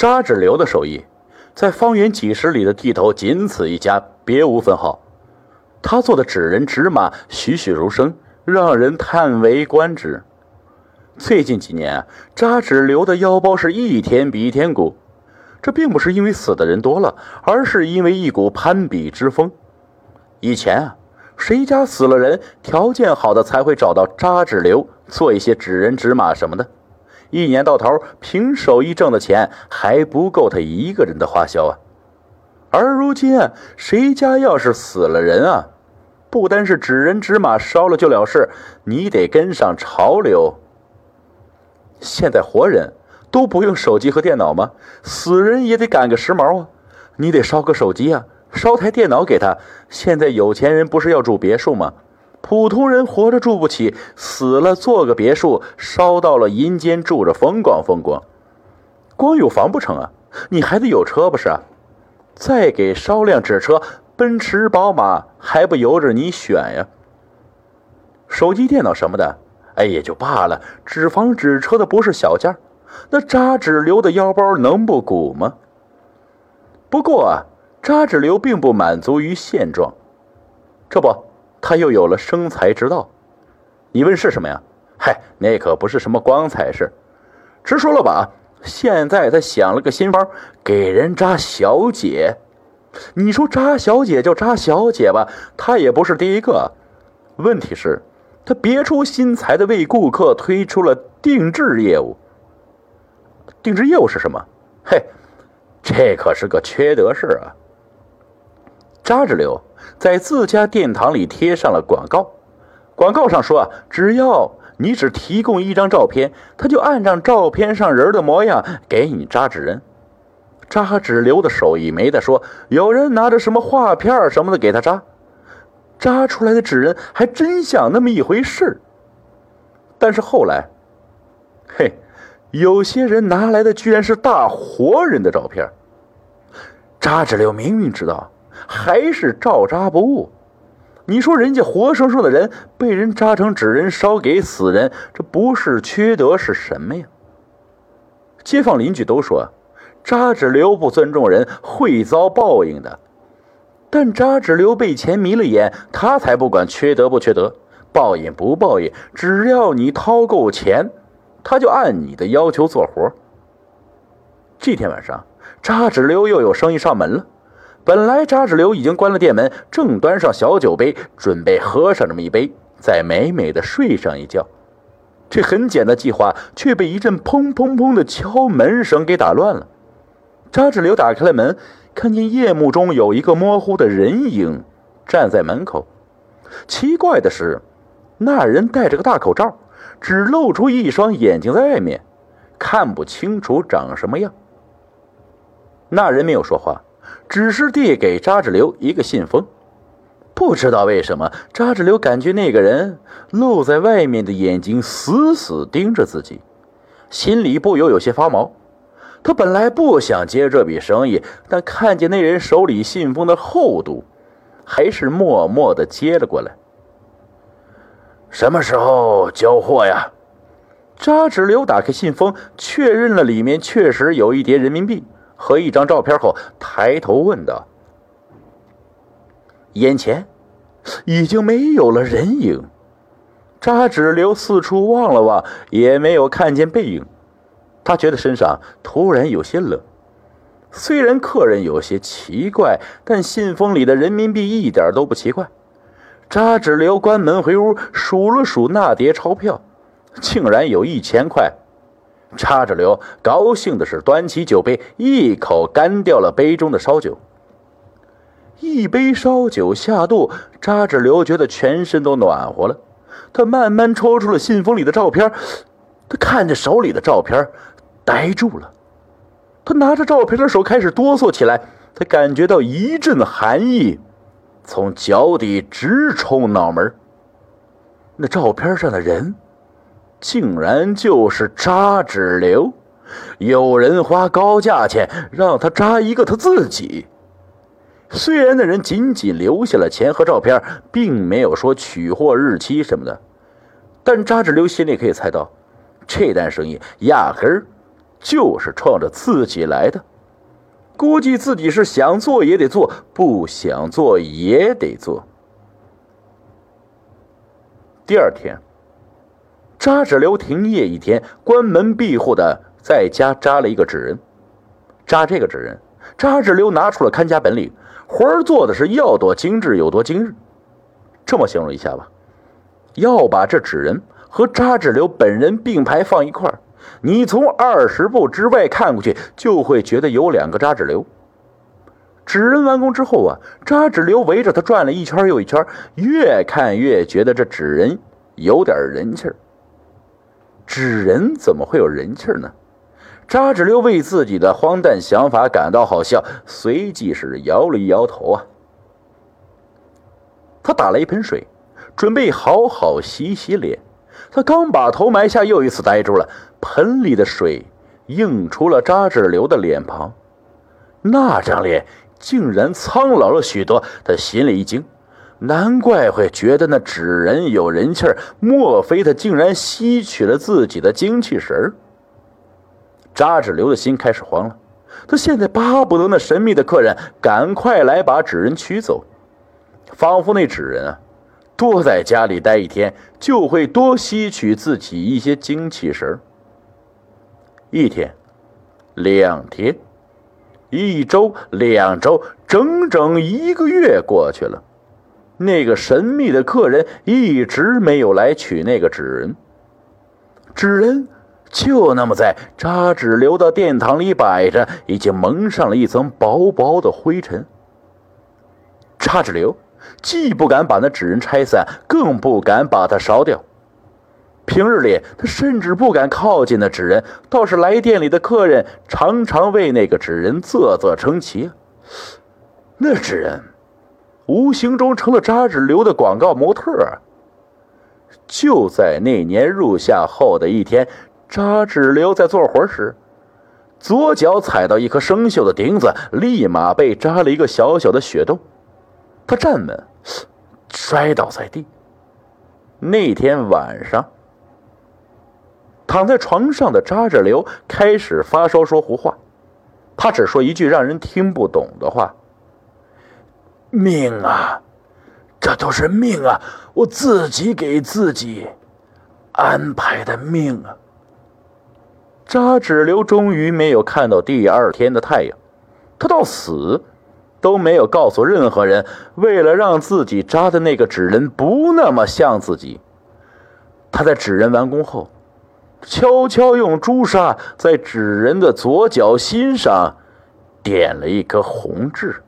扎纸流的手艺，在方圆几十里的地头仅此一家，别无分号。他做的纸人纸马栩栩如生，让人叹为观止。最近几年，扎纸流的腰包是一天比一天鼓。这并不是因为死的人多了，而是因为一股攀比之风。以前啊，谁家死了人，条件好的才会找到扎纸流做一些纸人纸马什么的。一年到头，凭手艺挣的钱还不够他一个人的花销啊。而如今啊，谁家要是死了人啊，不单是纸人纸马烧了就了事，你得跟上潮流。现在活人都不用手机和电脑吗？死人也得赶个时髦啊！你得烧个手机啊，烧台电脑给他。现在有钱人不是要住别墅吗？普通人活着住不起，死了做个别墅，烧到了阴间住着风光风光。光有房不成啊，你还得有车不是？再给烧辆纸车，奔驰、宝马还不由着你选呀？手机、电脑什么的。哎，也就罢了。纸房纸车的不是小件那扎纸流的腰包能不鼓吗？不过啊，扎纸流并不满足于现状，这不，他又有了生财之道。你问是什么呀？嗨，那可不是什么光彩事。直说了吧，现在他想了个新方，给人扎小姐。你说扎小姐就扎小姐吧，他也不是第一个。问题是。他别出心裁的为顾客推出了定制业务。定制业务是什么？嘿，这可是个缺德事啊！扎纸流在自家殿堂里贴上了广告，广告上说啊，只要你只提供一张照片，他就按照照片上人的模样给你扎纸人。扎纸流的手艺没得说，有人拿着什么画片什么的给他扎。扎出来的纸人还真像那么一回事，但是后来，嘿，有些人拿来的居然是大活人的照片。扎纸流明明知道，还是照扎不误。你说人家活生生的人被人扎成纸人烧给死人，这不是缺德是什么呀？街坊邻居都说，扎纸流不尊重人，会遭报应的。但扎纸流被钱迷了眼，他才不管缺德不缺德，报应不报应，只要你掏够钱，他就按你的要求做活。这天晚上，扎纸流又有生意上门了。本来扎纸流已经关了店门，正端上小酒杯，准备喝上这么一杯，再美美的睡上一觉。这很简的计划，却被一阵砰砰砰的敲门声给打乱了。扎纸流打开了门。看见夜幕中有一个模糊的人影站在门口，奇怪的是，那人戴着个大口罩，只露出一双眼睛在外面，看不清楚长什么样。那人没有说话，只是递给扎志流一个信封。不知道为什么，扎志流感觉那个人露在外面的眼睛死死盯着自己，心里不由有些发毛。他本来不想接这笔生意，但看见那人手里信封的厚度，还是默默的接了过来。什么时候交货呀？扎纸流打开信封，确认了里面确实有一叠人民币和一张照片后，抬头问道：“眼前已经没有了人影。”扎纸流四处望了望，也没有看见背影。他觉得身上突然有些冷，虽然客人有些奇怪，但信封里的人民币一点都不奇怪。扎纸流关门回屋，数了数那叠钞票，竟然有一千块。扎着流高兴的是端起酒杯，一口干掉了杯中的烧酒。一杯烧酒下肚，扎纸流觉得全身都暖和了。他慢慢抽出了信封里的照片。他看着手里的照片，呆住了。他拿着照片的手开始哆嗦起来。他感觉到一阵寒意从脚底直冲脑门。那照片上的人，竟然就是扎纸流。有人花高价钱让他扎一个他自己。虽然那人仅仅留下了钱和照片，并没有说取货日期什么的，但扎纸流心里可以猜到。这单生意压根儿就是冲着自己来的，估计自己是想做也得做，不想做也得做。第二天，扎纸流停业一天，关门闭户的在家扎了一个纸人。扎这个纸人，扎纸流拿出了看家本领，活儿做的是要多精致有多精致。这么形容一下吧，要把这纸人和扎纸流本人并排放一块儿。你从二十步之外看过去，就会觉得有两个扎纸流。纸人完工之后啊，扎纸流围着他转了一圈又一圈，越看越觉得这纸人有点人气儿。纸人怎么会有人气呢？扎纸流为自己的荒诞想法感到好笑，随即是摇了摇头啊。他打了一盆水，准备好好洗洗脸。他刚把头埋下，又一次呆住了。盆里的水映出了扎志流的脸庞，那张脸竟然苍老了许多。他心里一惊，难怪会觉得那纸人有人气儿。莫非他竟然吸取了自己的精气神儿？扎纸流的心开始慌了。他现在巴不得那神秘的客人赶快来把纸人取走，仿佛那纸人啊。多在家里待一天，就会多吸取自己一些精气神一天，两天，一周，两周，整整一个月过去了，那个神秘的客人一直没有来取那个纸人。纸人就那么在扎纸流的殿堂里摆着，已经蒙上了一层薄薄的灰尘。扎纸流。既不敢把那纸人拆散，更不敢把它烧掉。平日里，他甚至不敢靠近那纸人。倒是来店里的客人，常常为那个纸人啧啧称奇。那纸人，无形中成了扎纸流的广告模特。就在那年入夏后的一天，扎纸流在做活时，左脚踩到一颗生锈的钉子，立马被扎了一个小小的血洞。他站稳，摔倒在地。那天晚上，躺在床上的扎纸流开始发烧说胡话。他只说一句让人听不懂的话：“命啊，这都是命啊，我自己给自己安排的命啊。”扎纸流终于没有看到第二天的太阳，他到死。都没有告诉任何人，为了让自己扎的那个纸人不那么像自己，他在纸人完工后，悄悄用朱砂在纸人的左脚心上点了一颗红痣。